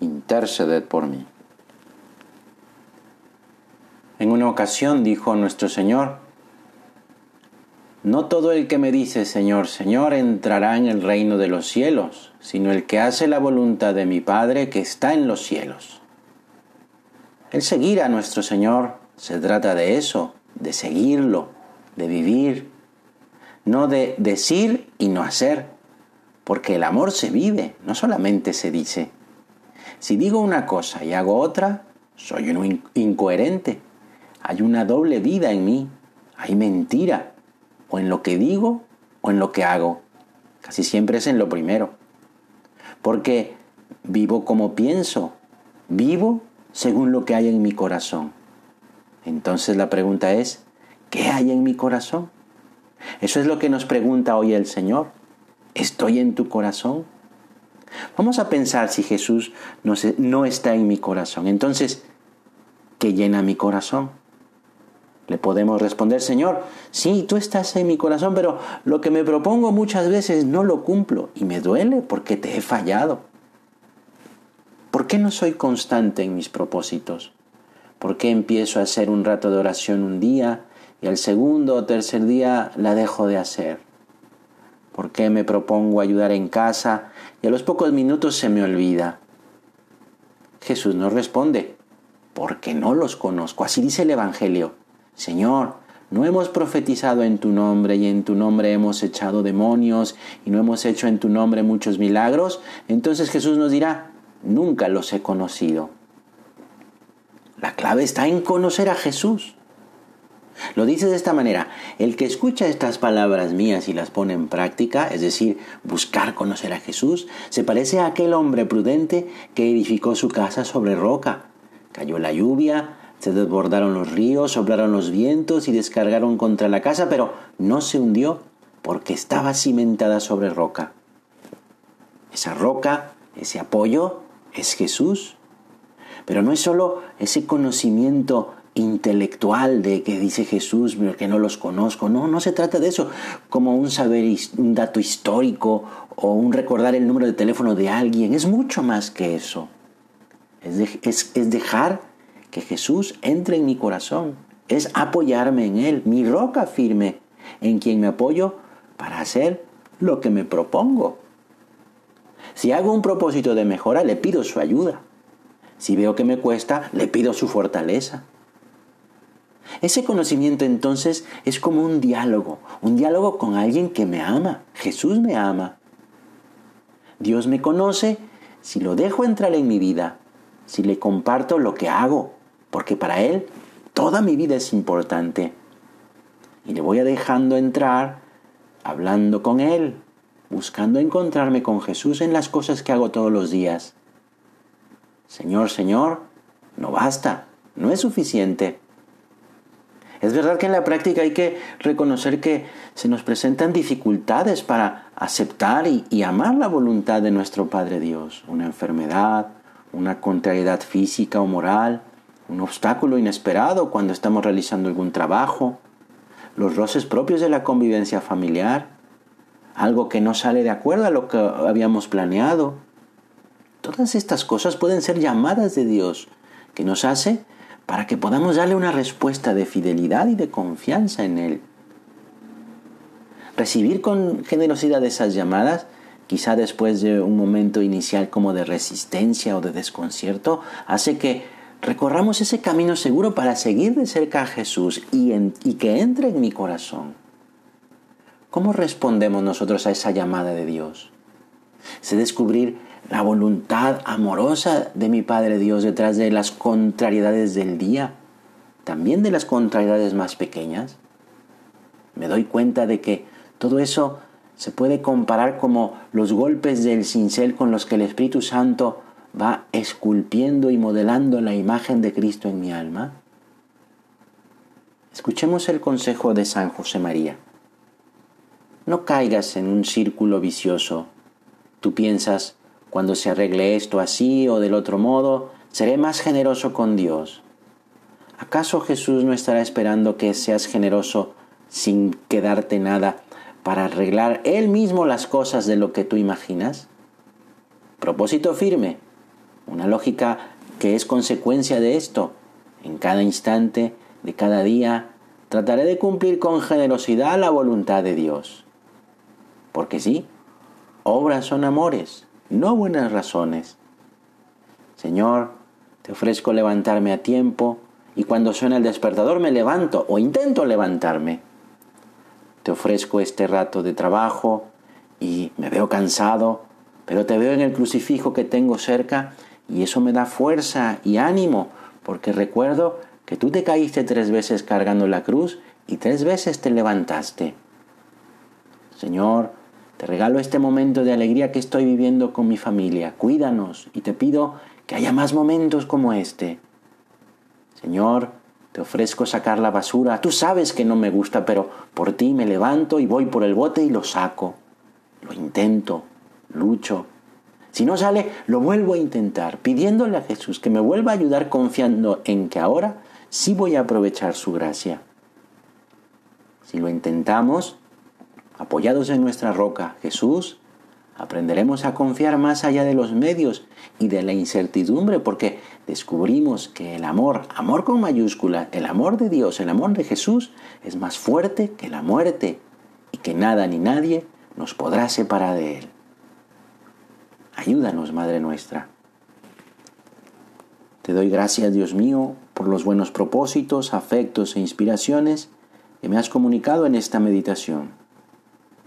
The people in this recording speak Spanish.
interceded por mí. En una ocasión dijo nuestro Señor, No todo el que me dice Señor, Señor entrará en el reino de los cielos, sino el que hace la voluntad de mi Padre que está en los cielos. El seguir a nuestro Señor se trata de eso, de seguirlo, de vivir, no de decir y no hacer, porque el amor se vive, no solamente se dice. Si digo una cosa y hago otra, soy un incoherente. Hay una doble vida en mí. Hay mentira. O en lo que digo o en lo que hago. Casi siempre es en lo primero. Porque vivo como pienso. Vivo según lo que hay en mi corazón. Entonces la pregunta es, ¿qué hay en mi corazón? Eso es lo que nos pregunta hoy el Señor. ¿Estoy en tu corazón? Vamos a pensar si Jesús no, está en mi corazón. Entonces, ¿qué llena mi corazón? Le podemos responder, Señor, sí, tú estás en mi corazón, pero lo que me propongo muchas veces no lo cumplo y me duele porque te he fallado. ¿Por qué no soy constante en mis propósitos? ¿Por qué empiezo a hacer un rato de oración un día y al segundo o tercer día la dejo de hacer? ¿Por qué me propongo ayudar en casa y a los pocos minutos se me olvida? Jesús nos responde, porque no los conozco. Así dice el Evangelio. Señor, no hemos profetizado en tu nombre y en tu nombre hemos echado demonios y no hemos hecho en tu nombre muchos milagros. Entonces Jesús nos dirá, nunca los he conocido. La clave está en conocer a Jesús. Lo dice de esta manera, el que escucha estas palabras mías y las pone en práctica, es decir, buscar conocer a Jesús, se parece a aquel hombre prudente que edificó su casa sobre roca. Cayó la lluvia, se desbordaron los ríos, soplaron los vientos y descargaron contra la casa, pero no se hundió porque estaba cimentada sobre roca. Esa roca, ese apoyo, es Jesús. Pero no es solo ese conocimiento intelectual de que dice Jesús, que no los conozco. No, no se trata de eso, como un saber, un dato histórico o un recordar el número de teléfono de alguien. Es mucho más que eso. Es, es dejar que Jesús entre en mi corazón. Es apoyarme en Él, mi roca firme, en quien me apoyo para hacer lo que me propongo. Si hago un propósito de mejora, le pido su ayuda. Si veo que me cuesta, le pido su fortaleza. Ese conocimiento entonces es como un diálogo, un diálogo con alguien que me ama. Jesús me ama. Dios me conoce si lo dejo entrar en mi vida, si le comparto lo que hago, porque para Él toda mi vida es importante. Y le voy a dejando entrar, hablando con Él, buscando encontrarme con Jesús en las cosas que hago todos los días. Señor, Señor, no basta, no es suficiente. Es verdad que en la práctica hay que reconocer que se nos presentan dificultades para aceptar y, amar la voluntad de nuestro Padre Dios. Una enfermedad, una contrariedad física o moral, un obstáculo inesperado cuando estamos realizando algún trabajo, los roces propios de la convivencia familiar, algo que no sale de acuerdo a lo que habíamos planeado. Todas estas cosas pueden ser llamadas de Dios, que nos hace para que podamos darle una respuesta de fidelidad y de confianza en Él. Recibir con generosidad esas llamadas, quizá después de un momento inicial como de resistencia o de desconcierto, hace que recorramos ese camino seguro para seguir de cerca a Jesús y, que entre en mi corazón. ¿Cómo respondemos nosotros a esa llamada de Dios? Sé descubrir la voluntad amorosa de mi Padre Dios detrás de las contrariedades del día, también de las contrariedades más pequeñas. Me doy cuenta de que todo eso se puede comparar como los golpes del cincel con los que el Espíritu Santo va esculpiendo y modelando la imagen de Cristo en mi alma? Escuchemos el consejo de San José María. No caigas en un círculo vicioso. Tú piensas, cuando se arregle esto así o del otro modo, seré más generoso con Dios. ¿Acaso Jesús no estará esperando que seas generoso sin quedarte nada para arreglar Él mismo las cosas de lo que tú imaginas? Propósito firme, una lógica que es consecuencia de esto. En cada instante de cada día trataré de cumplir con generosidad la voluntad de Dios. Porque sí, obras son amores, no buenas razones. Señor, te ofrezco levantarme a tiempo y cuando suena el despertador me levanto o intento levantarme. Te ofrezco este rato de trabajo y me veo cansado, pero te veo en el crucifijo que tengo cerca y eso me da fuerza y ánimo porque recuerdo que tú te caíste tres veces cargando la cruz y tres veces te levantaste. Señor, te regalo este momento de alegría que estoy viviendo con mi familia. Cuídanos y te pido que haya más momentos como este. Señor, te ofrezco sacar la basura. Tú sabes que no me gusta, pero por ti me levanto y voy por el bote y lo saco. Lo intento, lucho. Si no sale, lo vuelvo a intentar, pidiéndole a Jesús que me vuelva a ayudar confiando en que ahora sí voy a aprovechar su gracia. Si lo intentamos, apoyados en nuestra roca, Jesús, aprenderemos a confiar más allá de los medios y de la incertidumbre porque descubrimos que el amor, amor con mayúscula, el amor de Dios, el amor de Jesús es más fuerte que la muerte y que nada ni nadie nos podrá separar de Él. Ayúdanos, Madre nuestra. Te doy gracias, Dios mío, por los buenos propósitos, afectos e inspiraciones que me has comunicado en esta meditación.